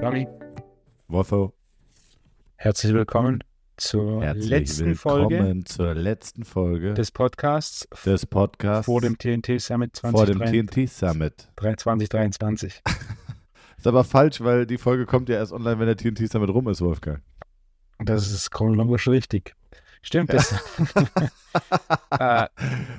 Tommy, Wolfo, herzlich willkommen zur herzlich letzten willkommen Folge zur letzten Folge des Podcasts des Podcasts vor dem TNT Summit vor dem 2023. TNT Summit. 2023. Ist aber falsch, weil die Folge kommt ja erst online, wenn der TNT Summit rum ist, Wolfgang. Das ist chronologisch richtig. Stimmt, das. äh,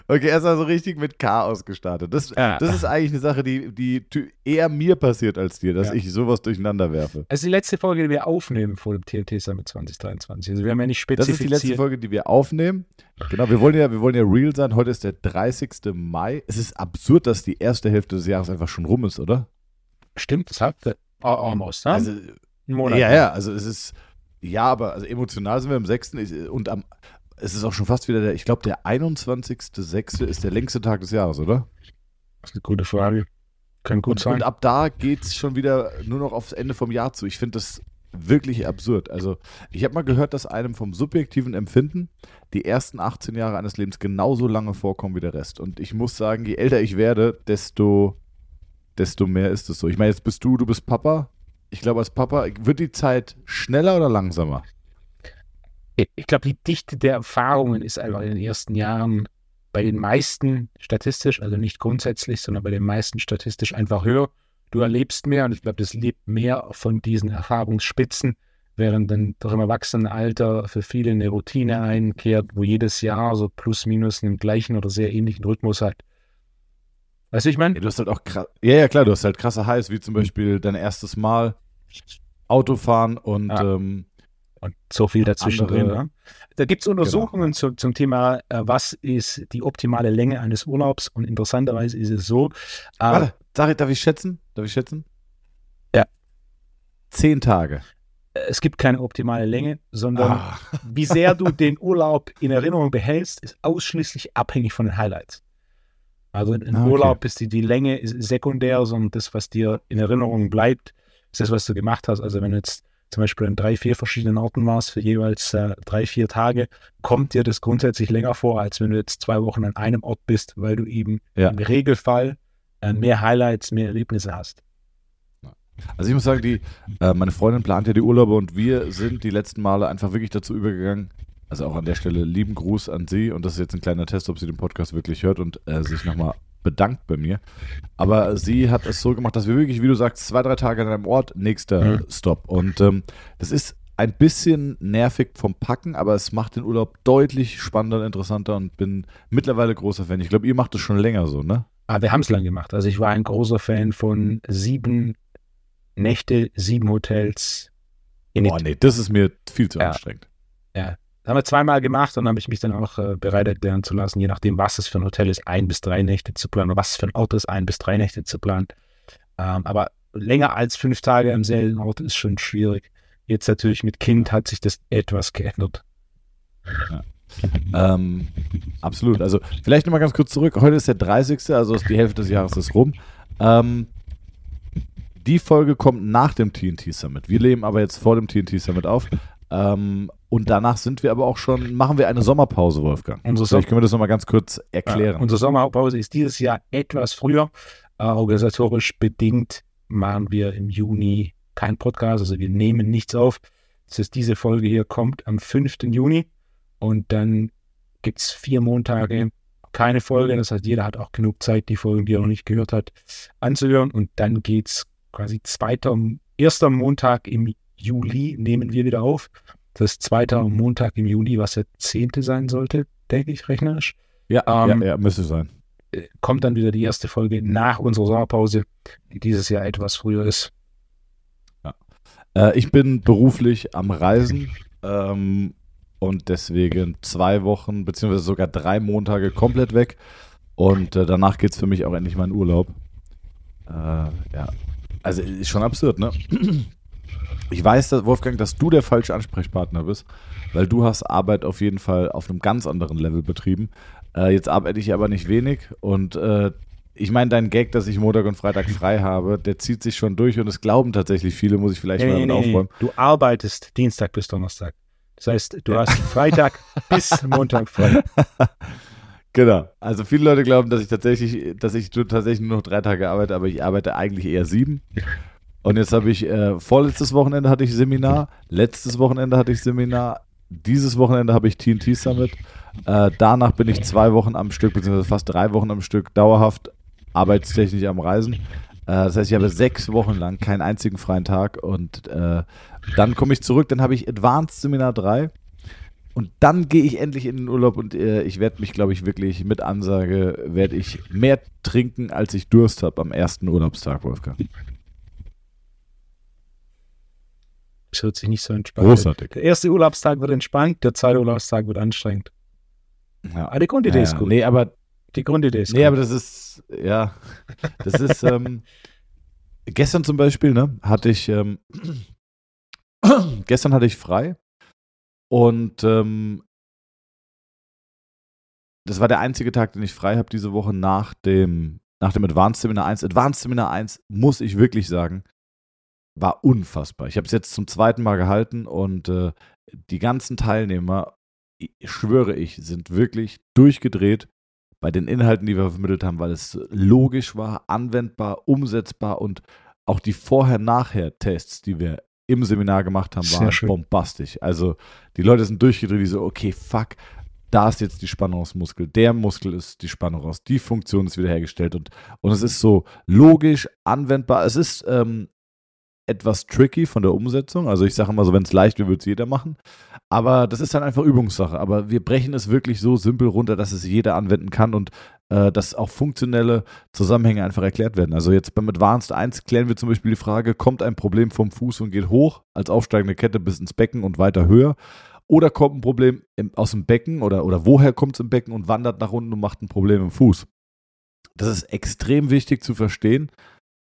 Okay, erst mal so richtig mit Chaos gestartet. Das, Ja. das ist eigentlich eine Sache, die, die eher mir passiert als dir, dass Ja. ich sowas durcheinander werfe. es ist die letzte Folge, die wir aufnehmen vor dem TNT Summit 2023. Also wir haben ja nicht Das ist die letzte spezifiziert. Folge, die wir aufnehmen. Genau, wir wollen ja, wir wollen ja real sein. Heute ist der 30. Mai. Es ist absurd, dass die erste Hälfte des Jahres einfach schon rum ist, oder? Stimmt, das. Oh, almost, ne? Also, Ein Monat. Ja, ja, also es ist, ja, aber also emotional sind wir am 6. Ich- und am, es ist auch schon fast wieder der, ich glaube, der 21.06. ist der längste Tag des Jahres, oder? Das ist eine gute Frage. Kann gut Und, sein. und ab da geht es schon wieder nur noch aufs Ende vom Jahr zu. Ich finde das wirklich absurd. Also, ich habe mal gehört, dass einem vom subjektiven Empfinden die ersten 18 Jahre eines Lebens genauso lange vorkommen wie der Rest. Und ich muss sagen, je älter ich werde, desto, desto mehr ist es so. Ich meine, jetzt bist du, du bist Papa. Ich glaube, als Papa wird die Zeit schneller oder langsamer? Ich glaube, die Dichte der Erfahrungen ist einfach in den ersten Jahren bei den meisten statistisch, also nicht grundsätzlich, sondern bei den meisten statistisch einfach höher. Du erlebst mehr und ich glaube, das lebt mehr von diesen Erfahrungsspitzen, während dann doch im Erwachsenenalter für viele eine Routine einkehrt, wo jedes Jahr so plus minus einen gleichen oder sehr ähnlichen Rhythmus hat. Weißt du, ich meine? Ja, du hast halt auch krass. Ja, ja, klar, du hast halt krasse Highs, wie zum Beispiel dein erstes Mal Autofahren und Ja. ähm, Und so viel dazwischen drin. Ne? Da gibt es Untersuchungen zu, zum Thema, äh, was ist die optimale Länge eines Urlaubs. Und interessanterweise ist es so, äh, Warte, darf ich, darf ich schätzen? Darf ich schätzen? Ja. Zehn Tage. es gibt keine optimale Länge, sondern Ah. wie sehr du den Urlaub in Erinnerung behältst, ist ausschließlich abhängig von den Highlights. Also im Ah, okay. Urlaub ist die, die Länge ist sekundär, sondern das, was dir in Erinnerung bleibt, ist das, was du gemacht hast. Also wenn du jetzt zum Beispiel an drei, vier verschiedenen Orten warst für jeweils äh, drei, vier Tage, kommt dir das grundsätzlich länger vor, als wenn du jetzt zwei Wochen an einem Ort bist, weil du eben Ja. im Regelfall äh, mehr Highlights, mehr Erlebnisse hast. Also ich muss sagen, die, äh, meine Freundin plant ja die Urlaube und wir sind die letzten Male einfach wirklich dazu übergegangen. Also auch an der Stelle lieben Gruß an sie und das ist jetzt ein kleiner Test, ob sie den Podcast wirklich hört und äh, sich nochmal bedankt bei mir. Aber sie hat es so gemacht, dass wir wirklich, wie du sagst, zwei, drei Tage an einem Ort, nächster Mhm. Stopp. Und ähm, das ist ein bisschen nervig vom Packen, aber es macht den Urlaub deutlich spannender und interessanter und bin mittlerweile großer Fan. Ich glaube, ihr macht das schon länger so, ne? Aber wir haben es lang gemacht. Also ich war ein großer Fan von sieben Nächte, sieben Hotels. In Boah, nee, das ist mir viel zu Ja. anstrengend. Das haben wir zweimal gemacht und habe ich mich dann auch äh, bereit erklären zu lassen, je nachdem, was es für ein Hotel ist, ein bis drei Nächte zu planen oder was für ein Ort ist, ein bis drei Nächte zu planen. Ähm, aber länger als fünf Tage am selben Ort ist schon schwierig. Jetzt natürlich mit Kind hat sich das etwas geändert. Ähm, absolut. Also vielleicht nochmal ganz kurz zurück. Heute ist der 30. Also die Hälfte des Jahres ist rum. Ähm, die Folge kommt nach dem TNT Summit. Wir leben aber jetzt vor dem TNT Summit auf. Ähm, und danach sind wir aber auch schon, machen wir eine Sommerpause, Wolfgang. Unsere Vielleicht können wir das nochmal ganz kurz erklären. Ja, unsere Sommerpause ist dieses Jahr etwas früher. Äh, organisatorisch bedingt machen wir im Juni keinen Podcast, also wir nehmen nichts auf. Das heißt, diese Folge hier kommt am 5. Juni und dann gibt es vier Montage keine Folge. Das heißt, jeder hat auch genug Zeit, die Folgen, die er noch nicht gehört hat, anzuhören. Und dann geht es quasi zweiter, erster Montag im Juli nehmen wir wieder auf. Das ist zweiter Montag im Juli, was der 10. sein sollte, denke ich, rechnerisch ja, ähm, ja, ja, müsste sein. äh, kommt dann wieder die erste Folge nach unserer Sommerpause, die dieses Jahr etwas früher ist. Äh, ich bin beruflich am Reisen ähm, und deswegen zwei Wochen beziehungsweise sogar drei Montage komplett weg. Und äh, danach geht es für mich auch endlich mal in Urlaub. Äh, ja, also ist schon absurd, ne? Ich weiß, dass, Wolfgang, dass du der falsche Ansprechpartner bist, weil du hast Arbeit auf jeden Fall auf einem ganz anderen Level betrieben. Äh, jetzt arbeite ich aber nicht wenig und äh, ich meine, dein Gag, dass ich Montag und Freitag frei habe, der zieht sich schon durch und es glauben tatsächlich viele, muss ich vielleicht mal damit aufräumen. Du arbeitest Dienstag bis Donnerstag. Das heißt, du hast Freitag bis Montag frei. Genau. Also viele Leute glauben, dass ich tatsächlich, dass ich tatsächlich nur noch drei Tage arbeite, aber ich arbeite eigentlich eher sieben. Und jetzt habe ich, äh, vorletztes Wochenende hatte ich Seminar, letztes Wochenende hatte ich Seminar, dieses Wochenende habe ich TNT Summit. Äh, danach bin ich zwei Wochen am Stück, beziehungsweise fast drei Wochen am Stück dauerhaft arbeitstechnisch am Reisen. Äh, das heißt, ich habe sechs Wochen lang keinen einzigen freien Tag und äh, dann komme ich zurück, dann habe ich Advanced Seminar 3 und dann gehe ich endlich in den Urlaub und äh, ich werde mich, glaube ich, wirklich mit Ansage, werde ich mehr trinken, als ich Durst habe am ersten Urlaubstag, Wolfgang. Das hört sich nicht so entspannt Großartig. Der erste Urlaubstag wird entspannt, der zweite Urlaubstag wird anstrengend. Ja. Aber die Grundidee ist Ja, gut. Nee, aber Die Grundidee ist Nee, gut. aber das ist, ja, das ist, ähm, gestern zum Beispiel, ne, hatte ich, ähm, gestern hatte ich frei und ähm, das war der einzige Tag, den ich frei habe diese Woche nach dem, nach dem Advanced Seminar 1. Advanced Seminar 1, muss ich wirklich sagen, war unfassbar. Ich habe es jetzt zum zweiten Mal gehalten und äh, die ganzen Teilnehmer, ich schwöre ich, sind wirklich durchgedreht bei den Inhalten, die wir vermittelt haben, weil es logisch war, anwendbar, umsetzbar und auch die Vorher-Nachher-Tests, die wir im Seminar gemacht haben, waren bombastisch. Also die Leute sind durchgedreht, die so, okay, fuck, da ist jetzt die Spannung aus dem Muskel, der Muskel ist die Spannung raus, die Funktion ist wiederhergestellt und, und es ist so logisch, anwendbar. Es ist ähm, etwas tricky von der Umsetzung. Also ich sage immer so, wenn es leicht wird, wird es jeder machen. Aber das ist dann einfach Übungssache. Aber wir brechen es wirklich so simpel runter, dass es jeder anwenden kann und äh, dass auch funktionelle Zusammenhänge einfach erklärt werden. Also jetzt beim Advanced 1 klären wir zum Beispiel die Frage, kommt ein Problem vom Fuß und geht hoch als aufsteigende Kette bis ins Becken und weiter höher? Oder kommt ein Problem im, aus dem Becken oder, oder woher kommt es im Becken und wandert nach unten und macht ein Problem im Fuß? Das ist extrem wichtig zu verstehen,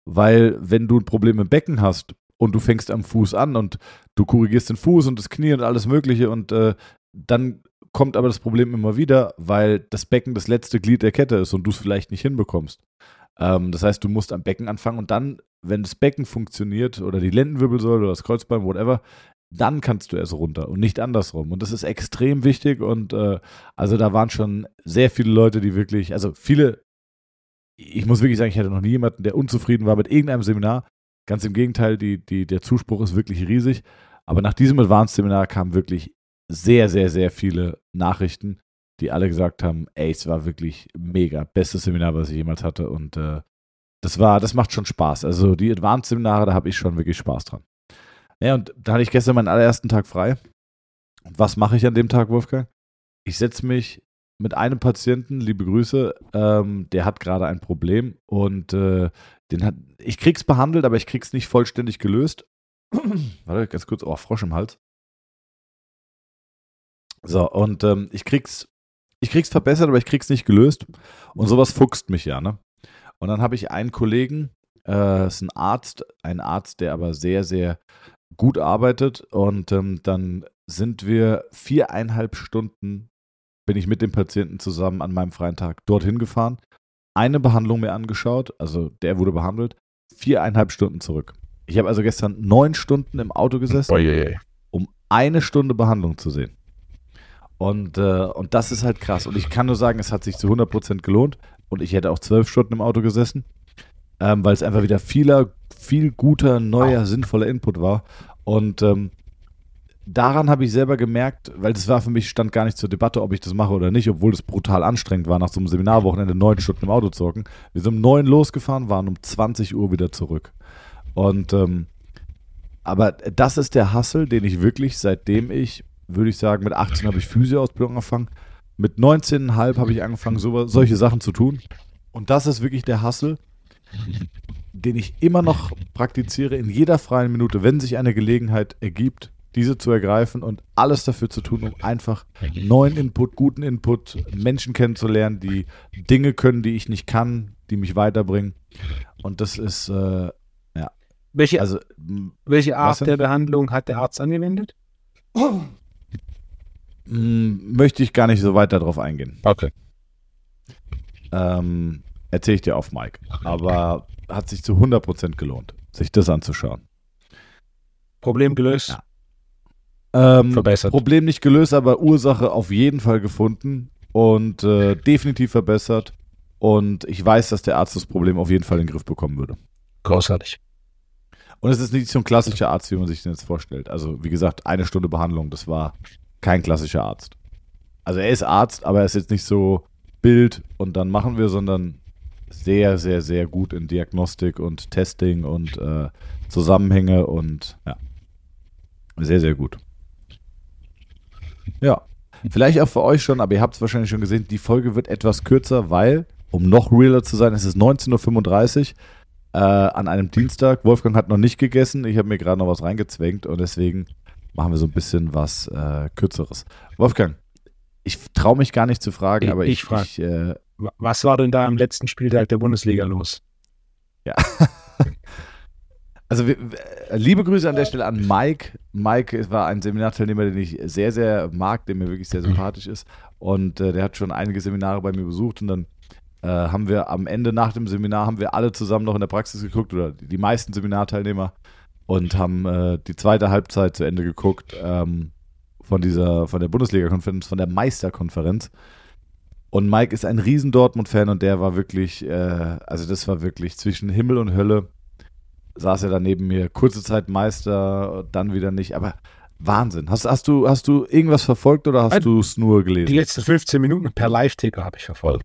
weil wenn du ein Problem im Becken hast und du fängst am Fuß an und du korrigierst den Fuß und das Knie und alles Mögliche und äh, dann kommt aber das Problem immer wieder, weil das Becken das letzte Glied der Kette ist und du es vielleicht nicht hinbekommst. Ähm, das heißt, du musst am Becken anfangen und dann, wenn das Becken funktioniert oder die Lendenwirbelsäule oder das Kreuzbein, whatever, dann kannst du erst runter und nicht andersrum. Und das ist extrem wichtig und äh, also da waren schon sehr viele Leute, die wirklich, also viele, ich muss wirklich sagen, ich hatte noch nie jemanden, der unzufrieden war mit irgendeinem Seminar. Ganz im Gegenteil, die, die, der Zuspruch ist wirklich riesig. Aber nach diesem Advanced-Seminar kamen wirklich sehr, sehr, sehr viele Nachrichten, die alle gesagt haben, ey, es war wirklich mega, bestes Seminar, was ich jemals hatte. Und äh, das war, das macht schon Spaß. Also die Advanced-Seminare, da habe ich schon wirklich Spaß dran. Ja, und da hatte ich gestern meinen allerersten Tag frei. Und was mache ich an dem Tag, Wolfgang? Ich setze mich mit einem Patienten, liebe Grüße, ähm, der hat gerade ein Problem und äh, den hat, ich krieg's behandelt, aber ich krieg's nicht vollständig gelöst. Warte, ganz kurz, oh, Frosch im Hals. So, und ähm, ich krieg's, ich krieg's verbessert, aber ich krieg's nicht gelöst. Und sowas fuchst mich ja, ne? Und dann habe ich einen Kollegen, äh, ist ein Arzt, ein Arzt, der aber sehr, sehr gut arbeitet. Und ähm, dann sind wir viereinhalb Stunden, bin ich mit dem Patienten zusammen an meinem freien Tag dorthin gefahren, eine Behandlung mir angeschaut, also der wurde behandelt, viereinhalb Stunden zurück. Ich habe also gestern neun Stunden im Auto gesessen, Oje. um eine Stunde Behandlung zu sehen. Und, äh, und das ist halt krass. Und ich kann nur sagen, es hat sich zu 100% gelohnt. Und ich hätte auch zwölf Stunden im Auto gesessen, ähm, weil es einfach wieder vieler, viel guter, neuer, sinnvoller Input war. Und ähm, daran habe ich selber gemerkt, weil das war für mich, stand gar nicht zur Debatte, ob ich das mache oder nicht, obwohl es brutal anstrengend war, nach so einem Seminarwochenende neun Stunden im Auto zu hocken. Wir sind um neun losgefahren, waren um 20 Uhr wieder zurück. Und ähm, aber das ist der Hassel, den ich wirklich, seitdem ich, würde ich sagen, mit 18 habe ich Physioausbildung angefangen. Mit 19,5 habe ich angefangen, so, solche Sachen zu tun. Und das ist wirklich der Hassel, den ich immer noch praktiziere in jeder freien Minute, wenn sich eine Gelegenheit ergibt, diese zu ergreifen und alles dafür zu tun, um einfach neuen Input, guten Input, Menschen kennenzulernen, die Dinge können, die ich nicht kann, die mich weiterbringen. Und das ist, äh, Welche, also, welche Art der Behandlung hat der Arzt angewendet? m- möchte ich gar nicht so weit darauf eingehen. Okay. Ähm, Erzähle ich dir auf, Mike. Aber hat sich zu 100% gelohnt, sich das anzuschauen. Problem gelöst. Ja. Ähm, Verbessert. Problem nicht gelöst, aber Ursache auf jeden Fall gefunden. und äh, definitiv verbessert. Und ich weiß, dass der Arzt das Problem auf jeden Fall in den Griff bekommen würde. Großartig. Und es ist nicht so ein klassischer Arzt, wie man sich den jetzt vorstellt. Also, wie gesagt, eine Stunde Behandlung, das war kein klassischer Arzt. Also, er ist Arzt, aber er ist jetzt nicht so Bild und dann machen wir, sondern sehr, sehr, sehr gut in Diagnostik und Testing und äh, Zusammenhänge und ja, sehr, sehr gut. Ja, vielleicht auch für euch schon, aber ihr habt es wahrscheinlich schon gesehen, die Folge wird etwas kürzer, weil, um noch realer zu sein, es ist 19.35 Uhr äh, an einem Dienstag. Wolfgang hat noch nicht gegessen, ich habe mir gerade noch was reingezwängt und deswegen machen wir so ein bisschen was äh, Kürzeres. Wolfgang, ich traue mich gar nicht zu fragen, Ich- aber ich ich, frag. ich äh, Was war denn da am letzten Spieltag der Bundesliga los? Ja. Also wir- liebe Grüße an der Stelle an Mike. Mike war ein Seminarteilnehmer, den ich sehr, sehr mag, der mir wirklich sehr sympathisch ist. Und äh, der hat schon einige Seminare bei mir besucht und dann äh, haben wir am Ende nach dem Seminar haben wir alle zusammen noch in der Praxis geguckt oder die, die meisten Seminarteilnehmer und haben äh, die zweite Halbzeit zu Ende geguckt ähm, von dieser von der Bundesliga-Konferenz, von der Meisterkonferenz. Und Mike ist ein riesen Dortmund-Fan und der war wirklich, äh, also das war wirklich zwischen Himmel und Hölle. Saß er da neben mir, kurze Zeit Meister, dann wieder nicht, aber Wahnsinn. Hast, hast, du, hast du irgendwas verfolgt oder hast Ein- du es nur Die gelesen? letzten 15 Minuten per Live-Ticker habe ich verfolgt.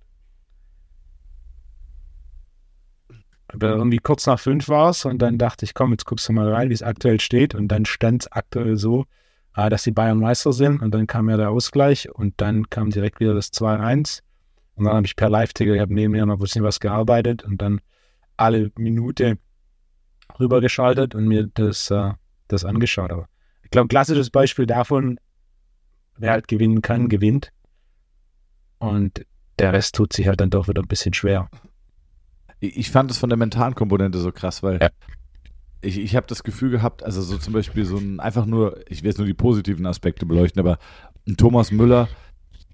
Aber irgendwie kurz nach fünf war es und dann dachte ich, komm, jetzt guckst du mal rein, wie es aktuell steht. Und dann stand es aktuell so, ah, dass die Bayern Meister sind. Und dann kam ja der Ausgleich und dann kam direkt wieder das 2-1. Und dann habe ich per Live-Ticker, ich habe nebenher noch ein bisschen was gearbeitet und dann alle Minute rübergeschaltet und mir das, äh, das angeschaut. Aber ich glaube, ein klassisches Beispiel davon, wer halt gewinnen kann, gewinnt. Und der Rest tut sich halt dann doch wieder ein bisschen schwer. Ich fand es von der mentalen Komponente so krass, weil Ja. ich, ich habe das Gefühl gehabt, also so zum Beispiel so ein, einfach nur, ich will jetzt nur die positiven Aspekte beleuchten, aber ein Thomas Müller,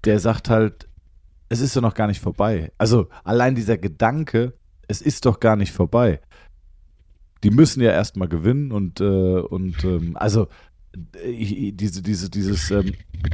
der sagt halt, es ist ja noch gar nicht vorbei. Also allein dieser Gedanke, es ist doch gar nicht vorbei. Die müssen ja erstmal gewinnen und, äh, und ähm, also ich, diese, diese, dieses, ähm,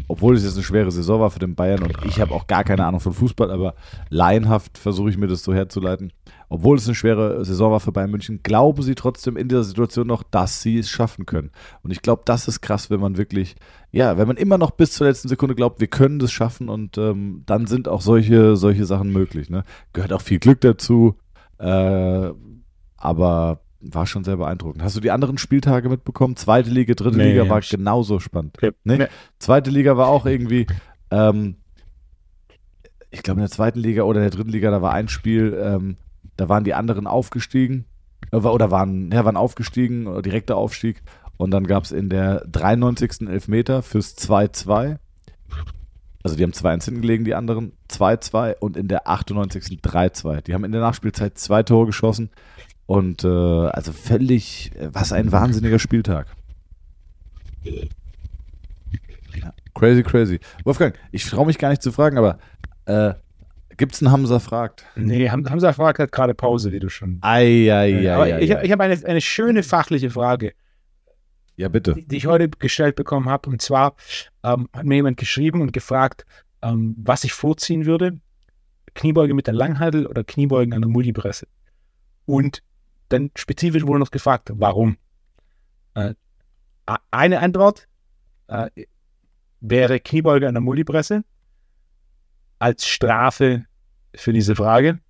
obwohl es jetzt eine schwere Saison war für den Bayern und ich habe auch gar keine Ahnung von Fußball, aber laienhaft versuche ich mir das so herzuleiten. Obwohl es eine schwere Saison war für Bayern München, glauben sie trotzdem in dieser Situation noch, dass sie es schaffen können. Und ich glaube, das ist krass, wenn man wirklich, ja, wenn man immer noch bis zur letzten Sekunde glaubt, wir können das schaffen und ähm, dann sind auch solche, solche Sachen möglich. Ne? Gehört auch viel Glück dazu, äh, aber war schon sehr beeindruckend. Hast du die anderen Spieltage mitbekommen? Zweite Liga, dritte Nee, Liga war genauso spannend. Nee? Nee. Zweite Liga war auch irgendwie, ähm, ich glaube in der zweiten Liga oder in der dritten Liga, da war ein Spiel, ähm, da waren die anderen aufgestiegen äh, oder waren, ja, waren aufgestiegen, äh, direkter Aufstieg und dann gab es in der 93. Elfmeter fürs 2-2. Also die haben 2-1 hinten gelegen, die anderen 2-2 und in der 98. 3-2. Die haben in der Nachspielzeit zwei Tore geschossen und äh, also völlig, äh, was ein wahnsinniger Spieltag. Ja, crazy, crazy. Wolfgang, ich traue mich gar nicht zu fragen, aber äh, gibt es einen Hamza fragt? Nee, Ham- Hamza fragt hat gerade Pause, wie du schon. Eieiei. Aber ich, ich habe eine, eine schöne fachliche Frage, Ja, bitte. die, die ich heute gestellt bekommen habe. Und zwar ähm, hat mir jemand geschrieben und gefragt, ähm, was ich vorziehen würde. Kniebeuge mit der Langhantel oder Kniebeugen an der Multipresse. Und dann spezifisch wurde noch gefragt, warum. Äh, eine Antwort äh, wäre Kniebeuge an der Multipresse als Strafe für diese Frage.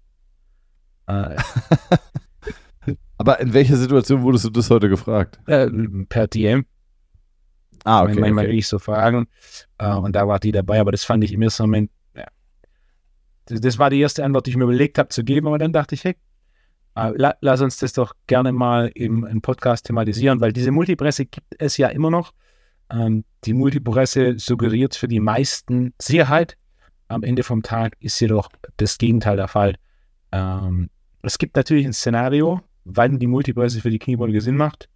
Äh, Aber in welcher Situation wurdest du das heute gefragt? per DM. Ah, okay, manchmal kriege ich so Fragen. Äh, und da war die dabei, aber das fand ich im ersten Moment, ja. Das, das war die erste Antwort, die ich mir überlegt habe zu geben, aber dann dachte ich, hey, lass uns das doch gerne mal im, im Podcast thematisieren, weil diese Multipresse gibt es ja immer noch. Ähm, die Multipresse suggeriert für die meisten Sicherheit. Am Ende vom Tag ist jedoch das Gegenteil der Fall. Ähm, es gibt natürlich ein Szenario, wann die Multipresse für die Kniebeuge Sinn macht,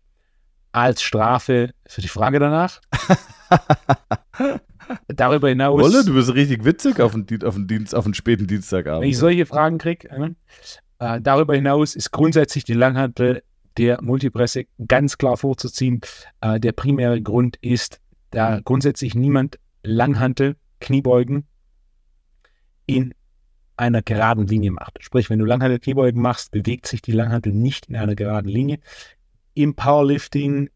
als Strafe für die Frage danach. Darüber hinaus, Wolle, du bist richtig witzig auf den, auf den, Dienst, auf den späten wenn Dienstagabend. ich solche Fragen kriege, äh, darüber hinaus ist grundsätzlich die Langhantel der Multipresse ganz klar vorzuziehen. Äh, der primäre Grund ist, da grundsätzlich niemand Langhantel, Kniebeugen in einer geraden Linie macht. Sprich, wenn du Langhantel-Kniebeugen machst, bewegt sich die Langhantel nicht in einer geraden Linie. Im Powerlifting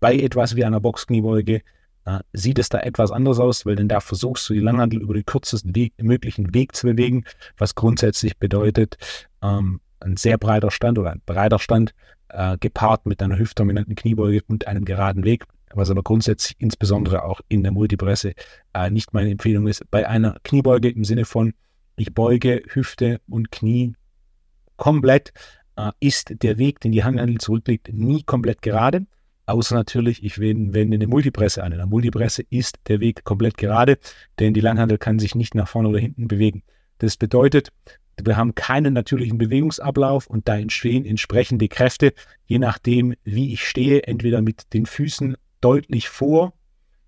bei etwas wie einer Boxkniebeuge äh, sieht es da etwas anders aus, weil denn da versuchst du die Langhantel über den kürzesten Weg, möglichen Weg zu bewegen, was grundsätzlich bedeutet, ähm, ein sehr breiter Stand oder ein breiter Stand äh, gepaart mit einer hüftdominanten Kniebeuge und einem geraden Weg, was aber grundsätzlich insbesondere auch in der Multipresse äh, nicht meine Empfehlung ist. Bei einer Kniebeuge im Sinne von ich beuge Hüfte und Knie komplett, äh, ist der Weg, den die Hanghandel zurücklegt, nie komplett gerade. Außer natürlich, ich wende, wende eine Multipresse an. In der Multipresse ist der Weg komplett gerade, denn die Langhandel kann sich nicht nach vorne oder hinten bewegen. Das bedeutet, wir haben keinen natürlichen Bewegungsablauf und da entstehen entsprechende Kräfte, je nachdem, wie ich stehe, entweder mit den Füßen deutlich vor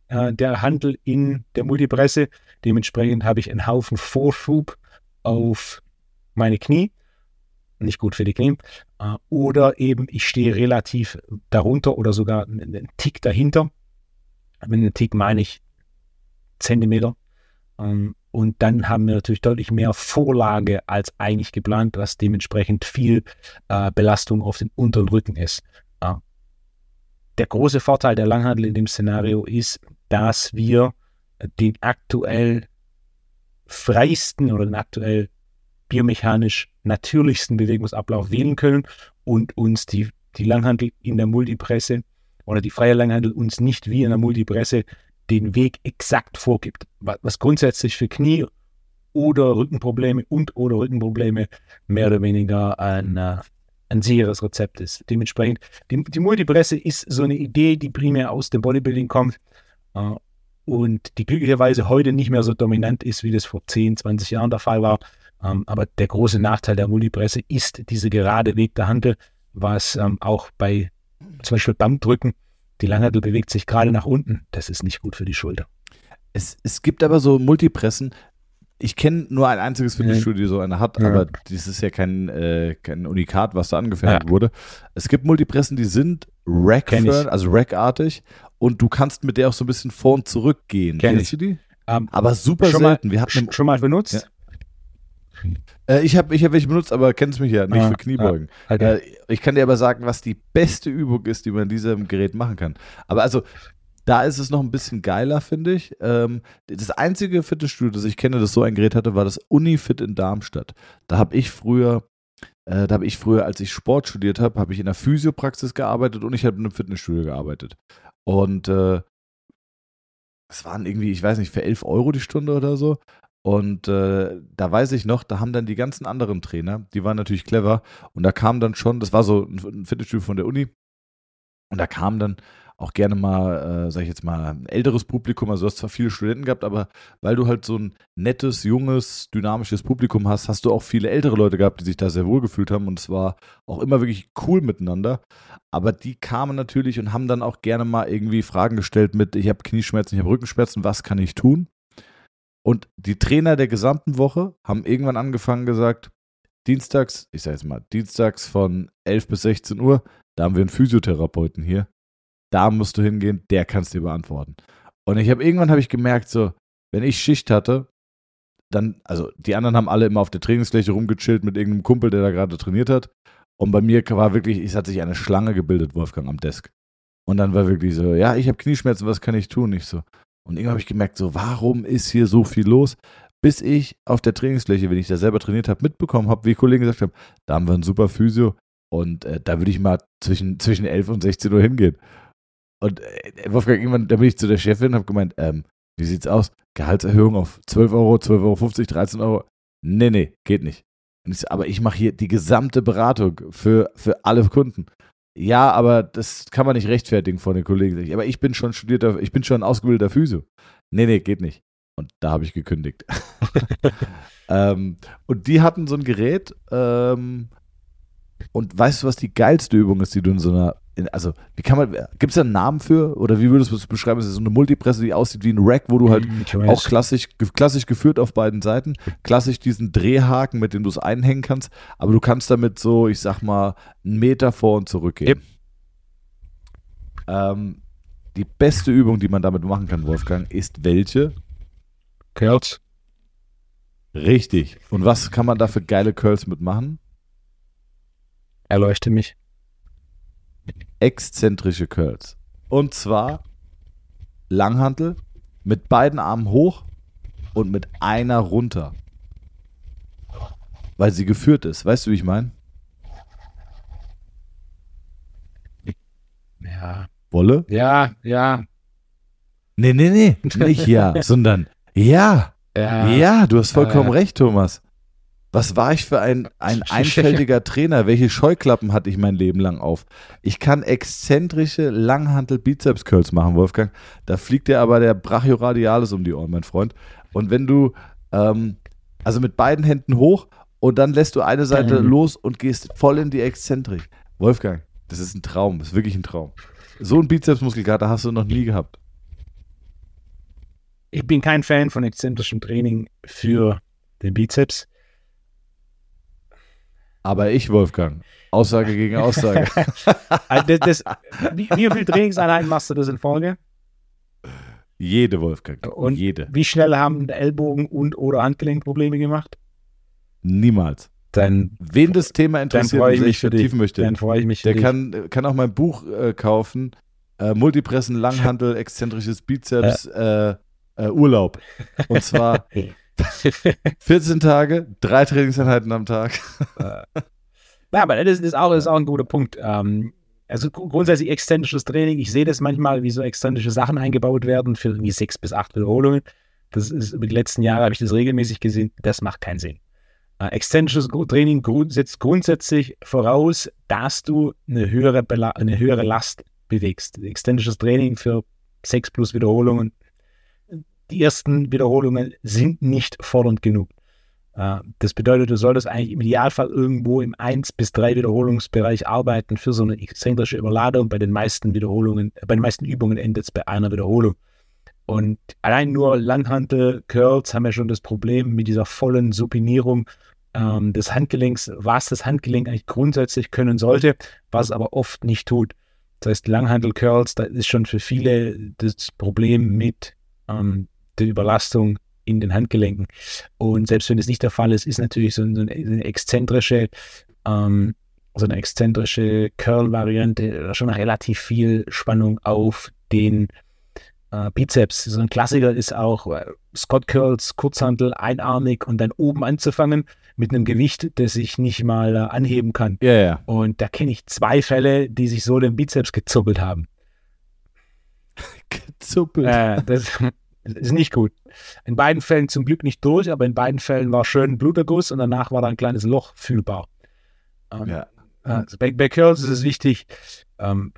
äh, der Handel in der Multipresse. Dementsprechend habe ich einen Haufen Vorschub auf meine Knie. Nicht gut für die Knie. Äh, oder eben ich stehe relativ darunter oder sogar einen Tick dahinter. Mit einem Tick meine ich Zentimeter. Ähm, und dann haben wir natürlich deutlich mehr Vorlage als eigentlich geplant, was dementsprechend viel äh, Belastung auf den unteren Rücken ist. Ja. Der große Vorteil der Langhandel in dem Szenario ist, dass wir den aktuell freisten oder den aktuell biomechanisch natürlichsten Bewegungsablauf wählen können und uns die, die Langhandel in der Multipresse oder die freie Langhandel uns nicht wie in der Multipresse den Weg exakt vorgibt, was grundsätzlich für Knie oder Rückenprobleme und oder Rückenprobleme mehr oder weniger ein, äh, ein sicheres Rezept ist. Dementsprechend, die, die Multipresse ist so eine Idee, die primär aus dem Bodybuilding kommt äh, und die glücklicherweise heute nicht mehr so dominant ist, wie das vor 10, 20 Jahren der Fall war. Ähm, aber der große Nachteil der Multipresse ist diese gerade Weg der Handel, was ähm, auch bei zum Beispiel Bankdrücken, die Langhantel bewegt sich gerade nach unten. Das ist nicht gut für die Schulter. Es, es gibt aber so Multipressen. Ich kenne nur ein einziges Fitnessstudio, die so eine hat, ja. aber das ist ja kein, äh, kein Unikat, was da angefertigt ja. wurde. Es gibt Multipressen, die sind rack also rackartig und du kannst mit der auch so ein bisschen vor und zurück gehen. Kenn Kennst ich. du die? Um, ähm, aber super schon selten. Mal, Wir hatten schon mal benutzt? Äh, ich habe ich hab welche benutzt, aber kennst mich ja nicht ah, für Kniebeugen. Ah, okay. äh, ich kann dir aber sagen, was die beste Übung ist, die man in diesem Gerät machen kann. Aber also, da ist es noch ein bisschen geiler, finde ich. Ähm, das einzige Fitnessstudio, das ich kenne, das so ein Gerät hatte, war das Unifit in Darmstadt. Da habe ich früher, äh, da habe ich früher, als ich Sport studiert habe, habe ich in der Physiopraxis gearbeitet und ich habe in einem Fitnessstudio gearbeitet. Und äh, es waren irgendwie, ich weiß nicht, für 11 Euro die Stunde oder so. Und äh, da weiß ich noch, da haben dann die ganzen anderen Trainer, die waren natürlich clever. Und da kam dann schon, das war so ein Fitnessstudio von der Uni. Und da kam dann auch gerne mal, äh, sag ich jetzt mal, ein älteres Publikum. Also du hast zwar viele Studenten gehabt, aber weil du halt so ein nettes, junges, dynamisches Publikum hast, hast du auch viele ältere Leute gehabt, die sich da sehr wohl gefühlt haben. Und es war auch immer wirklich cool miteinander. Aber die kamen natürlich und haben dann auch gerne mal irgendwie Fragen gestellt mit, ich habe Knieschmerzen, ich habe Rückenschmerzen, was kann ich tun? Und die Trainer der gesamten Woche haben irgendwann angefangen gesagt, dienstags, ich sage jetzt mal, dienstags von 11 bis 16 Uhr, da haben wir einen Physiotherapeuten hier. Da musst du hingehen, der kannst dir beantworten. Und ich habe irgendwann habe ich gemerkt, so, wenn ich Schicht hatte, dann, also die anderen haben alle immer auf der Trainingsfläche rumgechillt mit irgendeinem Kumpel, der da gerade trainiert hat. Und bei mir war wirklich, es hat sich eine Schlange gebildet, Wolfgang, am Desk. Und dann war wirklich so, ja, ich habe Knieschmerzen, was kann ich tun? Ich so, und irgendwann habe ich gemerkt, so, warum ist hier so viel los? Bis ich auf der Trainingsfläche, wenn ich da selber trainiert habe, mitbekommen habe, wie Kollegen gesagt haben, da haben wir einen super Physio und äh, da würde ich mal zwischen, zwischen 11 und 16 Uhr hingehen. Und äh, Wolfgang, irgendwann, da bin ich zu der Chefin und habe gemeint, ähm, wie sieht's aus? Gehaltserhöhung auf 12 Euro, 12,50 Euro, 13 Euro? Nee, nee, geht nicht. Ich so, aber ich mache hier die gesamte Beratung für, für alle Kunden. Ja, aber das kann man nicht rechtfertigen vor den Kollegen. Aber ich bin schon studierter, ich bin schon ausgebildeter Physio. Nee, nee, geht nicht. Und da habe ich gekündigt. ähm, und die hatten so ein Gerät. Ähm, und weißt du, was die geilste Übung ist, die du in so einer in, also, wie kann man, gibt es da einen Namen für? Oder wie würdest du es beschreiben? Es ist so eine Multipresse, die aussieht wie ein Rack, wo du halt hm, auch klassisch, klassisch geführt auf beiden Seiten, klassisch diesen Drehhaken, mit dem du es einhängen kannst, aber du kannst damit so, ich sag mal, einen Meter vor und zurück gehen. Yep. Ähm, die beste Übung, die man damit machen kann, Wolfgang, ist welche? Curls. Richtig. Und was kann man da für geile Curls mitmachen? Erleuchte mich. Exzentrische Curls. Und zwar Langhantel mit beiden Armen hoch und mit einer runter. Weil sie geführt ist. Weißt du, wie ich meine? Ja. Wolle? Ja, ja. Nee, nee, nee. Nicht ja, sondern ja. Ja. Ja, du hast vollkommen Äh. recht, Thomas. Was war ich für ein, ein einfältiger Trainer? Welche Scheuklappen hatte ich mein Leben lang auf? Ich kann exzentrische Langhantel-Bizeps-Curls machen, Wolfgang. Da fliegt dir aber der Brachioradialis um die Ohren, mein Freund. Und wenn du, ähm, also mit beiden Händen hoch und dann lässt du eine Seite Mhm. los und gehst voll in die Exzentrik. Wolfgang, das ist ein Traum, das ist wirklich ein Traum. So ein Bizepsmuskelkater hast du noch nie gehabt. Ich bin kein Fan von exzentrischem Training für den Bizeps. Aber ich, Wolfgang, Aussage gegen Aussage. Also das, das, wie, wie viele Trainingseinheiten machst du das in Folge? Jede, Wolfgang. Und Jede. wie schnell haben Ellbogen und oder Handgelenk Probleme gemacht? Niemals. Dann, Wen das Thema dann interessiert und ich mich für dich. vertiefen möchte, Dann freue ich mich für der dich. kann, kann auch mein Buch äh, kaufen. Äh, Multipressen, Langhandel, exzentrisches Bizeps, äh, äh, Urlaub. Und zwar 14 Tage, drei Trainingseinheiten am Tag. Ja, aber das ist auch, ist auch ein guter Punkt. Ähm, also gru- grundsätzlich exzentrisches Training. Ich sehe das manchmal, wie so exzentrische Sachen eingebaut werden für irgendwie sechs bis acht Wiederholungen. Das ist über die letzten Jahre habe ich das regelmäßig gesehen. Das macht keinen Sinn. Äh, exzentrisches Training setzt grundsätzlich voraus, dass du eine höhere, Bela eine höhere Last bewegst. Exzentrisches Training für sechs plus Wiederholungen. Die ersten Wiederholungen sind nicht fordernd genug. Äh, Das bedeutet, du solltest eigentlich im Idealfall irgendwo im 1 bis 3 Wiederholungsbereich arbeiten für so eine exzentrische Überladung. Bei den meisten Wiederholungen, äh, bei den meisten Übungen endet es bei einer Wiederholung. Und allein nur Langhantel, Curls haben ja schon das Problem mit dieser vollen Supinierung ähm, des Handgelenks, was das Handgelenk eigentlich grundsätzlich können sollte, was es aber oft nicht tut. Das heißt, Langhantel, Curls, da ist schon für viele das Problem mit ähm, der Überlastung in den Handgelenken. Und selbst wenn es nicht der Fall ist, ist natürlich so eine, eine exzentrische, ähm, so eine exzentrische Curl-Variante schon relativ viel Spannung auf den äh, Bizeps. So ein Klassiker ist auch äh, Scott Curls, Kurzhantel, einarmig und dann oben anzufangen mit einem Gewicht, das ich nicht mal äh, anheben kann. Ja, ja. Und da kenne ich zwei Fälle, die sich so den Bizeps gezuppelt haben. Gezuppelt. Äh, das ist nicht gut. In beiden Fällen zum Glück nicht durch, aber in beiden Fällen war schön Bluterguss und danach war da ein kleines Loch fühlbar. Ähm, Ja. also bei, bei Curls ist es wichtig, ähm,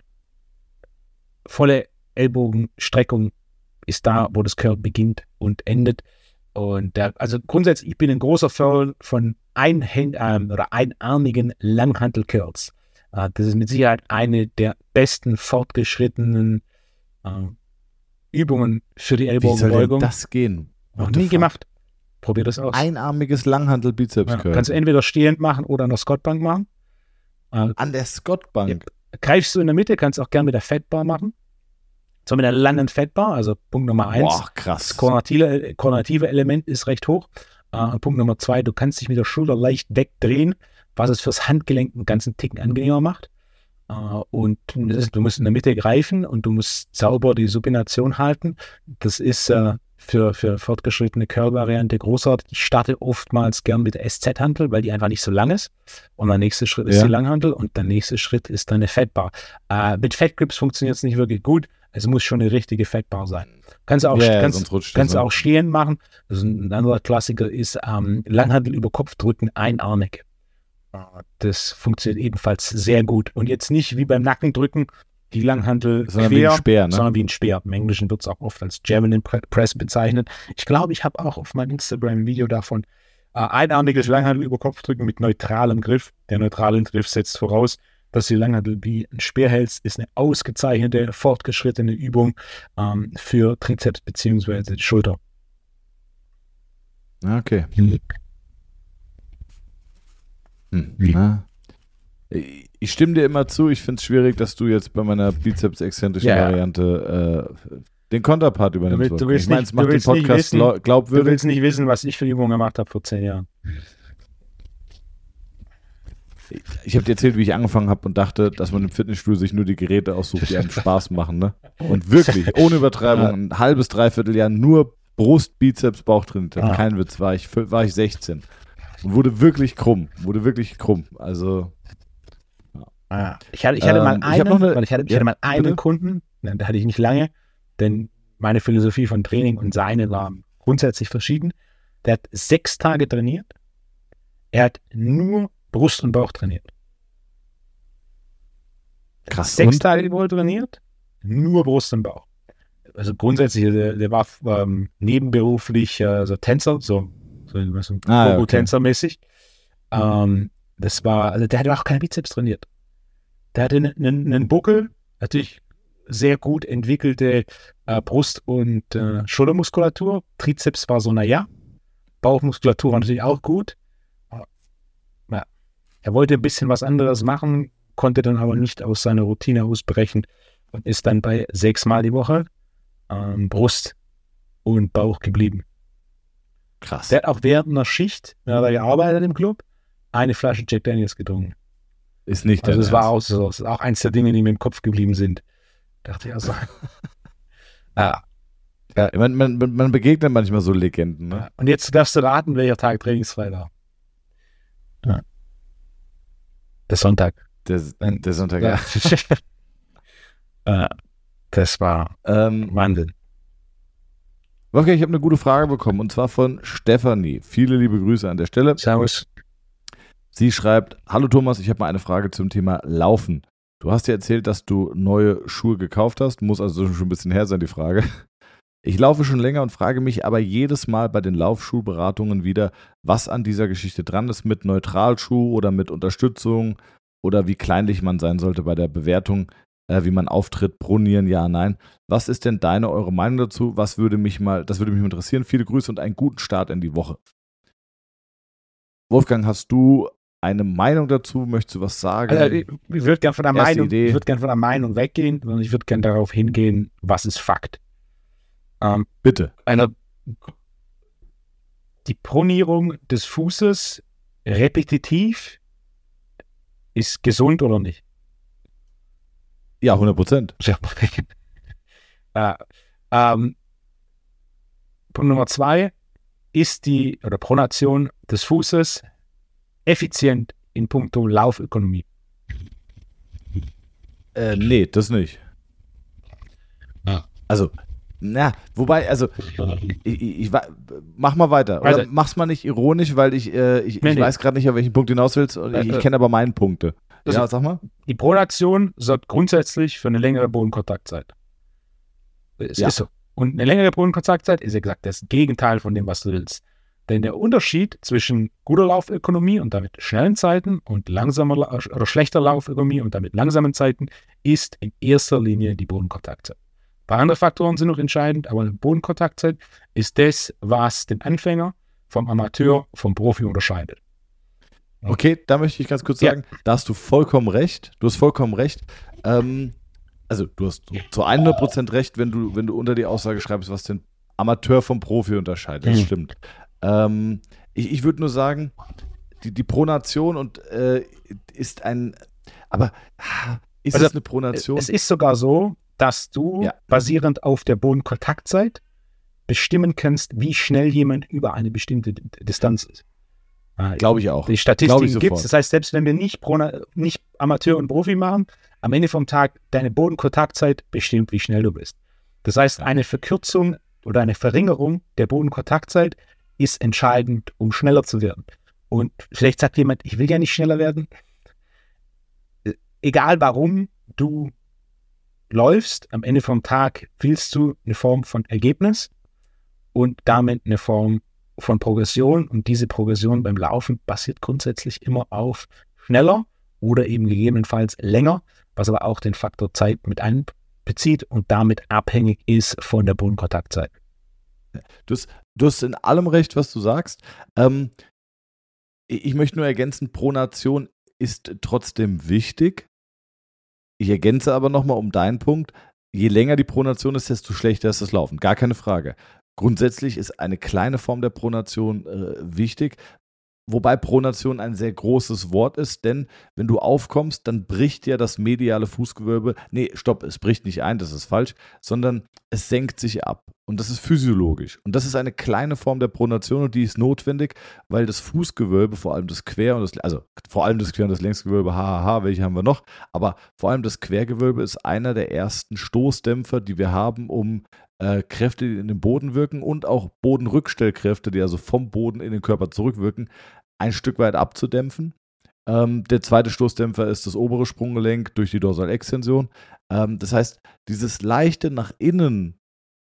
volle Ellbogenstreckung ist da, wo das Curl beginnt und endet. Und der, also grundsätzlich, ich bin ein großer Fan von einhänd, ähm, oder einarmigen Langhantel-Curls. Äh, das ist mit Sicherheit eine der besten fortgeschrittenen ähm, Übungen für die Wie soll denn Ellbogenbeugung. das gehen? Noch nie fuck? gemacht. Probier das aus. Einarmiges Langhandel-Bizeps-Curl. Ja, kannst du entweder stehend machen oder an der Squatbank machen. Äh, An der Scott-Bank. greifst du in der Mitte, kannst auch gerne mit der Fettbar machen. So mit der langen Fettbar, also Punkt Nummer eins. Boah, krass. Das koordinative, koordinative Element ist recht hoch. Äh, Punkt Nummer zwei, du kannst dich mit der Schulter leicht wegdrehen, was es fürs Handgelenk einen ganzen Ticken angenehmer macht. Äh, und ist, du musst in der Mitte greifen und du musst sauber die Supination halten. Das ist äh, für, für fortgeschrittene Curl-Variante großartig. Ich starte oftmals gern mit der SZ-Hantel, weil die einfach nicht so lang ist. Und der nächste Schritt ist Ja. die Langhantel und der nächste Schritt ist deine Fettbar. Äh, mit Fettgrips funktioniert es nicht wirklich gut. Es muss schon eine richtige Fettbar sein. Kannst du auch, Ja, kannst, kannst ne? auch stehen machen. Also ein anderer Klassiker ist ähm, Langhantel über Kopf drücken, einarmig. Das funktioniert ebenfalls sehr gut. Und jetzt nicht wie beim Nackendrücken, die Langhantel Sondern wie quer, ein Speer, ne? sondern wie ein Speer. Im Englischen wird es auch oft als Javelin Pre- Press bezeichnet. Ich glaube, ich habe auch auf meinem Instagram ein Video davon. Äh, einarmiges Langhantel über Kopf drücken mit neutralem Griff. Der neutrale Griff setzt voraus, dass du die Langhantel wie ein Speer hältst, ist eine ausgezeichnete, fortgeschrittene Übung ähm, für Trizeps bzw. Schulter. Okay. Hm. Na. Ich stimme dir immer zu. Ich finde es schwierig, dass du jetzt bei meiner bizeps-exzentrischen Ja, ja. Variante den Konterpart übernimmst. Du, du willst ich meine, nicht- es macht du den willst nicht Podcast wissen- lau- Du glaubwürdig. willst nicht wissen, was ich für Übungen gemacht habe vor zehn Jahren. Ich habe dir erzählt, wie ich angefangen habe und dachte, dass man im Fitnessstudio sich nur die Geräte aussucht, die einem Spaß machen. Ne? Und wirklich, ohne Übertreibung, ein halbes, dreiviertel Jahr nur Brust, Bizeps, Bauch trainiert. habe. Ah. Kein Witz, war ich, war ich 16. Und wurde wirklich krumm. Wurde wirklich krumm. Also, Ah, ich hatte, ich hatte mal Ähm, einen, hab noch eine- weil ich hatte, ich Ja, hatte mal einen bitte? Kunden, da hatte ich nicht lange, denn meine Philosophie von Training und seine war grundsätzlich verschieden. Der hat sechs Tage trainiert. Er hat nur Brust und Bauch trainiert. krass. Sechs Und? Tage die Woche trainiert, nur Brust und Bauch. Also grundsätzlich, der, der war ähm, nebenberuflich äh, so Tänzer, so, so, so Ah, ja, okay. Tänzer-mäßig. Ähm, das war, also der hat auch keine Bizeps trainiert. Der hatte einen, einen, einen Buckel, natürlich sehr gut entwickelte äh, Brust- und äh, Schultermuskulatur. Trizeps war so, naja. Bauchmuskulatur war natürlich auch gut. Ja. Er wollte ein bisschen was anderes machen, konnte dann aber nicht aus seiner Routine ausbrechen und ist dann bei sechsmal die Woche ähm, Brust und Bauch geblieben. Krass. Der hat auch während einer Schicht, wenn er da gearbeitet im Club, eine Flasche Jack Daniels getrunken. Ist nicht Also es war auch so, das ist auch eins der Dinge, die mir im Kopf geblieben sind. Dachte ich also. ah, Man, man, man man begegnet manchmal so Legenden. Ne? ja. Und jetzt darfst du raten, welcher Tag trainingsfrei war. Ja. Der Sonntag. Der, der Sonntag. Ja. Äh, das war Ähm, Wahnsinn. Wolfgang, ich habe eine gute Frage bekommen und zwar von Stefanie. Viele liebe Grüße an der Stelle. Servus. Sie schreibt: Hallo Thomas, ich habe mal eine Frage zum Thema Laufen. Du hast ja erzählt, dass du neue Schuhe gekauft hast. Muss also schon ein bisschen her sein, die Frage. Ich laufe schon länger und frage mich aber jedes Mal bei den Laufschuhberatungen wieder, was an dieser Geschichte dran ist mit Neutralschuh oder mit Unterstützung oder wie kleinlich man sein sollte bei der Bewertung, äh, wie man auftritt, pronieren, ja, nein. Was ist denn deine, eure Meinung dazu? Was würde mich mal, das würde mich interessieren. Viele Grüße und einen guten Start in die Woche. Wolfgang, hast du eine Meinung dazu? Möchtest du was sagen? Also, ich würde gerne von der Erste Meinung, Idee. ich würde gerne von der Meinung weggehen, sondern ich würde gerne darauf hingehen, was ist Fakt. Ähm, Bitte. einer die Pronierung des Fußes repetitiv ist gesund oder nicht? Ja, 100 Prozent. Ja. äh, ähm, Punkt Nummer zwei ist die oder Pronation des Fußes effizient in puncto Laufökonomie. Äh, nee, das nicht. Ja. Also, na, wobei, also, ich, ich, ich, mach mal weiter. Oder Also- mach's mal nicht ironisch, weil ich, äh, ich, ich nee. weiß gerade nicht, auf welchen Punkt du hinaus willst. Ich, Äh, ich äh. kenne aber meine Punkte. Also- ja, sag mal. Die Pronation sorgt grundsätzlich für eine längere Bodenkontaktzeit. Es Ja. ist so. Und eine längere Bodenkontaktzeit ist gesagt das Gegenteil von dem, was du willst. Denn der Unterschied zwischen guter Laufökonomie und damit schnellen Zeiten und langsamer La- oder schlechter Laufökonomie und damit langsamen Zeiten ist in erster Linie die Bodenkontaktzeit. Ein paar andere Faktoren sind noch entscheidend, aber die Bodenkontaktzeit ist das, was den Anfänger vom Amateur vom Profi unterscheidet. Ja. Okay, da möchte ich ganz kurz Ja. sagen, da hast du vollkommen recht. Du hast vollkommen recht. Ähm, also, du hast zu 100% recht, wenn du, wenn du unter die Aussage schreibst, was den Amateur vom Profi unterscheidet. Das Mhm. stimmt. Ähm, ich ich würde nur sagen, die, die Pronation und, äh, ist ein. Aber ah, ist Also, es eine Pronation? Es ist sogar so, dass du Ja. basierend auf der Bodenkontaktzeit bestimmen kannst, wie schnell jemand über eine bestimmte Distanz ist. Ah, Glaube ich auch. Die Statistiken gibt es. Das heißt, selbst wenn wir nicht, Prona- nicht Amateur und Profi machen, am Ende vom Tag deine Bodenkontaktzeit bestimmt, wie schnell du bist. Das heißt, eine Verkürzung oder eine Verringerung der Bodenkontaktzeit ist entscheidend, um schneller zu werden. Und vielleicht sagt jemand, ich will ja nicht schneller werden. Äh, Egal warum du läufst, am Ende vom Tag willst du eine Form von Ergebnis und damit eine Form von Progression. Und diese Progression beim Laufen basiert grundsätzlich immer auf schneller oder eben gegebenenfalls länger, was aber auch den Faktor Zeit mit einbezieht und damit abhängig ist von der Bodenkontaktzeit. Du hast, du hast in allem recht, was du sagst. Ähm, ich, ich möchte nur ergänzen, Pronation ist trotzdem wichtig. Ich ergänze aber nochmal um deinen Punkt. je länger die Pronation ist, desto schlechter ist das Laufen. Gar keine Frage. Grundsätzlich ist eine kleine Form der Pronation äh, wichtig, Wobei Pronation ein sehr großes Wort ist, denn wenn du aufkommst, dann bricht ja das mediale Fußgewölbe. Nee, stopp, es bricht nicht ein, das ist falsch, sondern es senkt sich ab. Und das ist physiologisch. Und das ist eine kleine Form der Pronation und die ist notwendig, weil das Fußgewölbe, vor allem das Quer- und das, also vor allem das Quer- und das Längsgewölbe, hahaha, welche haben wir noch? Aber vor allem das Quergewölbe ist einer der ersten Stoßdämpfer, die wir haben, um äh, Kräfte, die in den Boden wirken und auch Bodenrückstellkräfte, die also vom Boden in den Körper zurückwirken, ein Stück weit abzudämpfen. Ähm, der zweite Stoßdämpfer ist das obere Sprunggelenk durch die Dorsalextension. Ähm, das heißt, dieses leichte nach innen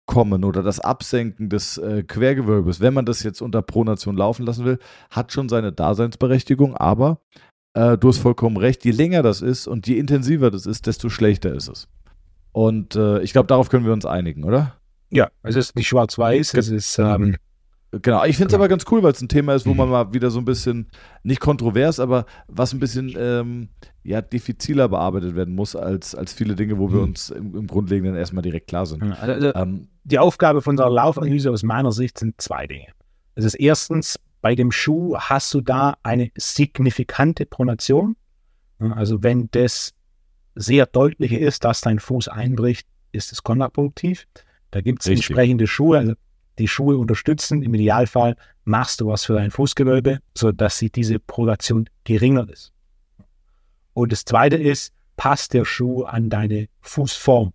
kommen oder das Absenken des äh, Quergewölbes, wenn man das jetzt unter Pronation laufen lassen will, hat schon seine Daseinsberechtigung, aber äh, du hast vollkommen recht, je länger das ist und je intensiver das ist, desto schlechter ist es. Und äh, ich glaube, darauf können wir uns einigen, oder? Ja, es ist nicht schwarz-weiß, es ist ähm, Genau, ich finde es aber ganz cool, weil es ein Thema ist, wo man mal wieder so ein bisschen, nicht kontrovers, aber was ein bisschen ähm, ja, diffiziler bearbeitet werden muss als, als viele Dinge, wo wir uns im, im Grundlegenden erstmal direkt klar sind. Also, also, ähm, die Aufgabe von unserer Laufanalyse aus meiner Sicht sind zwei Dinge. Das ist erstens, bei dem Schuh hast du da eine signifikante Pronation. Also wenn das sehr deutlich ist, dass dein Fuß einbricht, ist es kontraproduktiv. Da gibt es entsprechende Schuhe, also die Schuhe unterstützen. Im Idealfall machst du was für dein Fußgewölbe, sodass sie diese Pronation geringer ist. Und das zweite ist, passt der Schuh an deine Fußform.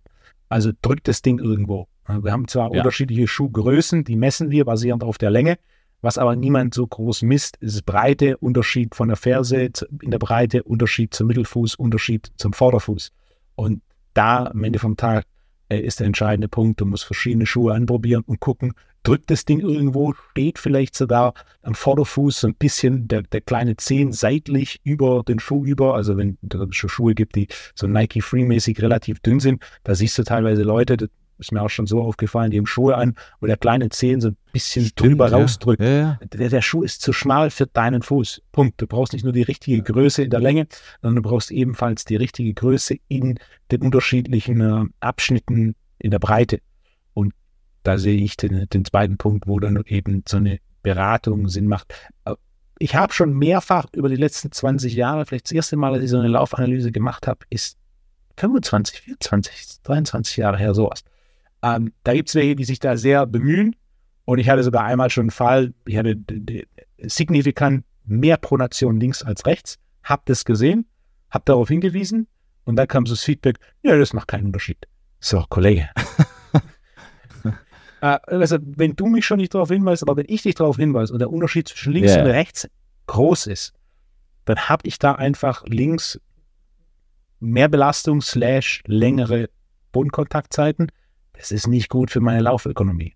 Also drückt das Ding irgendwo. Wir haben zwar ja. unterschiedliche Schuhgrößen, die messen wir basierend auf der Länge, was aber niemand so groß misst, ist Breite, Unterschied von der Ferse in der Breite, Unterschied zum Mittelfuß, Unterschied zum Vorderfuß. Und da am Ende vom Tag äh, ist der entscheidende Punkt. Du musst verschiedene Schuhe anprobieren und gucken, drückt das Ding irgendwo, steht vielleicht sogar am Vorderfuß so ein bisschen der, der kleine Zehen seitlich über den Schuh über. Also wenn es Schuhe gibt, die so Nike Free-mäßig relativ dünn sind, da siehst du teilweise Leute, das ist mir auch schon so aufgefallen, die haben Schuhe an, wo der kleine Zehen so ein bisschen Stimmt, drüber ja. rausdrückt. Ja, ja. Der, der, Schuh ist zu schmal für deinen Fuß. Punkt. Du brauchst nicht nur die richtige Größe in der Länge, sondern du brauchst ebenfalls die richtige Größe in den unterschiedlichen äh, Abschnitten in der Breite. Da sehe ich den, den zweiten Punkt, wo dann eben so eine Beratung Sinn macht. Äh, ich habe schon mehrfach über die letzten 20 Jahre, vielleicht das erste Mal, dass ich so eine Laufanalyse gemacht habe, ist 25, 24, 23 Jahre her, sowas. Ähm, da gibt es welche, die sich da sehr bemühen. Und ich hatte sogar einmal schon einen Fall, ich hatte signifikant mehr Pronation links als rechts, habe das gesehen, habe darauf hingewiesen und dann kam so das Feedback, ja, das macht keinen Unterschied. So, Kollege. äh, also, wenn du mich schon nicht darauf hinweist, aber wenn ich dich darauf hinweise und der Unterschied zwischen links yeah. und rechts groß ist, dann habe ich da einfach links mehr Belastung slash längere Bodenkontaktzeiten das ist nicht gut für meine Laufökonomie.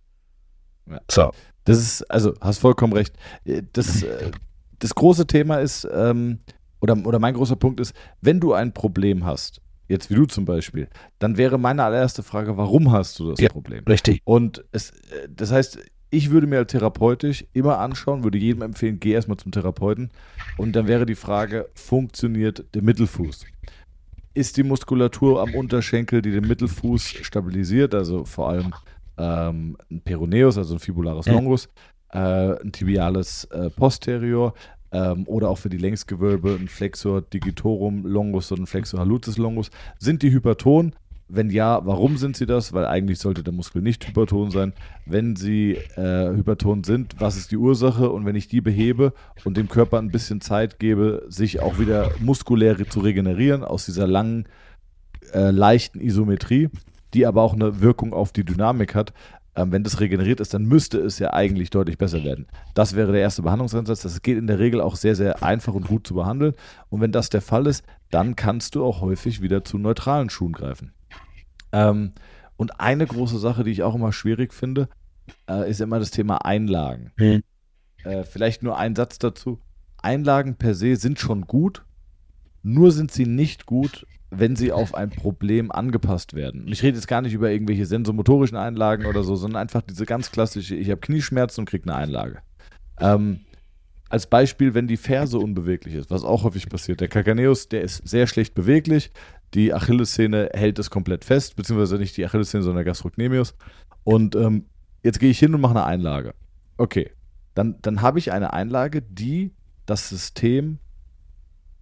Ja. So. Das ist, also hast vollkommen recht. Äh, das, äh, das große Thema ist, ähm, oder, oder mein großer Punkt ist, wenn du ein Problem hast, jetzt wie du zum Beispiel, dann wäre meine allererste Frage, warum hast du das ja, Problem? Richtig. Und es, äh, das heißt, ich würde mir therapeutisch immer anschauen, würde jedem empfehlen, geh erstmal zum Therapeuten. Und dann wäre die Frage, funktioniert der Mittelfuß? ist die Muskulatur am Unterschenkel, die den Mittelfuß stabilisiert, also vor allem ähm, ein Peroneus, also ein Fibularis longus, äh, ein tibiales äh, posterior ähm, oder auch für die Längsgewölbe ein Flexor digitorum longus und ein Flexor hallucis longus. Sind die hyperton? Wenn ja, warum sind sie das? Weil eigentlich sollte der Muskel nicht hyperton sein. Wenn sie äh, hyperton sind, was ist die Ursache? Und wenn ich die behebe und dem Körper ein bisschen Zeit gebe, sich auch wieder muskulär zu regenerieren aus dieser langen, äh, leichten Isometrie, die aber auch eine Wirkung auf die Dynamik hat, ähm, wenn das regeneriert ist, dann müsste es ja eigentlich deutlich besser werden. Das wäre der erste Behandlungsansatz. Das geht in der Regel auch sehr, sehr einfach und gut zu behandeln. Und wenn das der Fall ist, dann kannst du auch häufig wieder zu neutralen Schuhen greifen. Ähm, und eine große Sache, die ich auch immer schwierig finde, äh, ist immer das Thema Einlagen. Mhm. Äh, vielleicht nur ein Satz dazu. Einlagen per se sind schon gut, nur sind sie nicht gut, wenn sie auf ein Problem angepasst werden. Und ich rede jetzt gar nicht über irgendwelche sensomotorischen Einlagen oder so, sondern einfach diese ganz klassische, ich habe Knieschmerzen und kriege eine Einlage. Ähm, als Beispiel, wenn die Ferse unbeweglich ist, was auch häufig passiert. Der Kakaneus, der ist sehr schlecht beweglich, die Achillessehne hält es komplett fest, beziehungsweise nicht die Achillessehne, sondern der Gastrocnemius. Und ähm, jetzt gehe ich hin und mache eine Einlage. Okay, dann, dann habe ich eine Einlage, die das System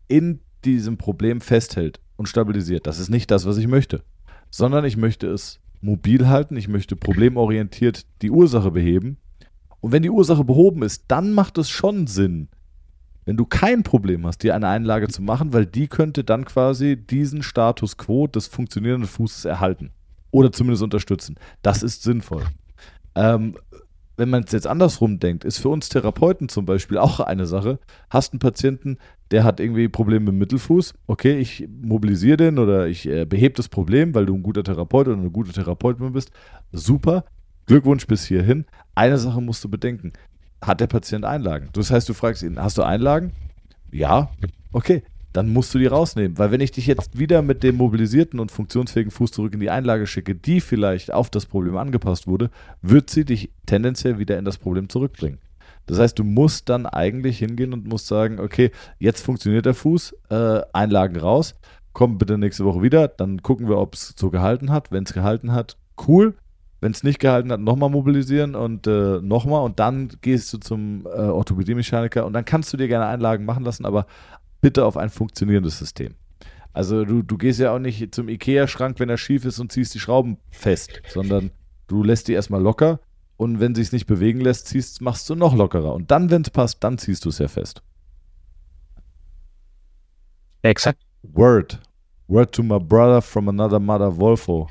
in diesem Problem festhält und stabilisiert. Das ist nicht das, was ich möchte, sondern ich möchte es mobil halten, ich möchte problemorientiert die Ursache beheben. Und wenn die Ursache behoben ist, dann macht es schon Sinn, wenn du kein Problem hast, dir eine Einlage zu machen, weil die könnte dann quasi diesen Status quo des funktionierenden Fußes erhalten oder zumindest unterstützen. Das ist sinnvoll. Ähm, wenn man es jetzt andersrum denkt, ist für uns Therapeuten zum Beispiel auch eine Sache. Hast einen Patienten, der hat irgendwie Probleme mit dem Mittelfuß. Okay, ich mobilisiere den oder ich äh, behebe das Problem, weil du ein guter Therapeut oder eine gute Therapeutin bist. Super. Glückwunsch bis hierhin. Eine Sache musst du bedenken. Hat der Patient Einlagen? Das heißt, du fragst ihn, hast du Einlagen? Ja. Okay dann musst du die rausnehmen. Weil wenn ich dich jetzt wieder mit dem mobilisierten und funktionsfähigen Fuß zurück in die Einlage schicke, die vielleicht auf das Problem angepasst wurde, wird sie dich tendenziell wieder in das Problem zurückbringen. Das heißt, du musst dann eigentlich hingehen und musst sagen, okay, jetzt funktioniert der Fuß, äh, Einlagen raus, komm bitte nächste Woche wieder, dann gucken wir, ob es so gehalten hat. Wenn es gehalten hat, cool. Wenn es nicht gehalten hat, nochmal mobilisieren und äh, nochmal und dann gehst du zum äh, Orthopädie-Mechaniker und dann kannst du dir gerne Einlagen machen lassen, aber bitte auf ein funktionierendes System. Also du, du gehst ja auch nicht zum Ikea-Schrank, wenn er schief ist und ziehst die Schrauben fest, sondern du lässt die erstmal locker und wenn sie es nicht bewegen lässt, ziehst, machst du noch lockerer. Und dann, wenn es passt, dann ziehst du es ja fest. Exakt. Word. Word to my brother from another mother, Wolfo.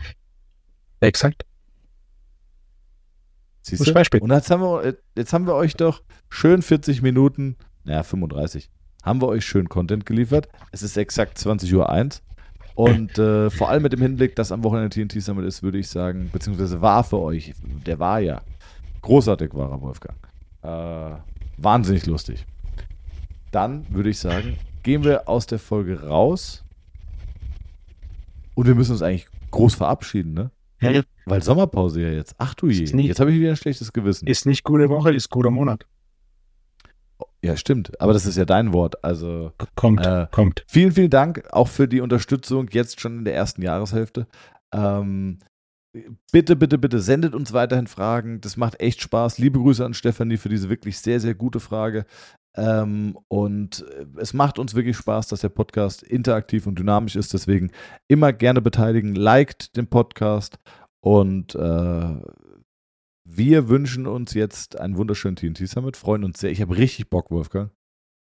Exakt. Siehst du? Beispiel. Und jetzt haben, wir, jetzt haben wir euch doch schön 40 Minuten, naja, 35, haben wir euch schön Content geliefert. Es ist exakt 20.01 Uhr. Und äh, vor allem mit dem Hinblick, dass am Wochenende TNT Summit ist, würde ich sagen, beziehungsweise war für euch, der war ja, großartig war er, Wolfgang. Äh, wahnsinnig lustig. Dann würde ich sagen, gehen wir aus der Folge raus. Und wir müssen uns eigentlich groß verabschieden, ne? Ja. Weil Sommerpause ja jetzt. Ach du je. Jetzt habe ich wieder ein schlechtes Gewissen. Ist nicht gute Woche, ist guter Monat. Ja, stimmt. Aber das ist ja dein Wort. Also kommt, äh, kommt. Vielen, vielen Dank auch für die Unterstützung jetzt schon in der ersten Jahreshälfte. Ähm, bitte, bitte, bitte sendet uns weiterhin Fragen. Das macht echt Spaß. Liebe Grüße an Stefanie für diese wirklich sehr, sehr gute Frage. Ähm, und es macht uns wirklich Spaß, dass der Podcast interaktiv und dynamisch ist. Deswegen immer gerne beteiligen. Liked den Podcast und äh, wir wünschen uns jetzt einen wunderschönen TNT Summit, freuen uns sehr. Ich habe richtig Bock, Wolfgang.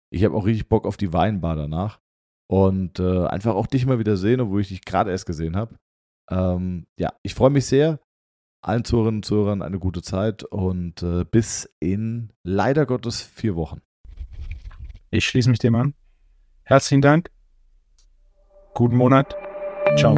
Ich habe auch richtig Bock auf die Weinbar danach. Und äh, einfach auch dich mal wieder sehen, obwohl ich dich gerade erst gesehen habe. Ähm, ja, ich freue mich sehr. Allen Zuhörerinnen und Zuhörern eine gute Zeit und äh, bis in leider Gottes vier Wochen. Ich schließe mich dem an. Herzlichen Dank. Guten Monat. Ciao.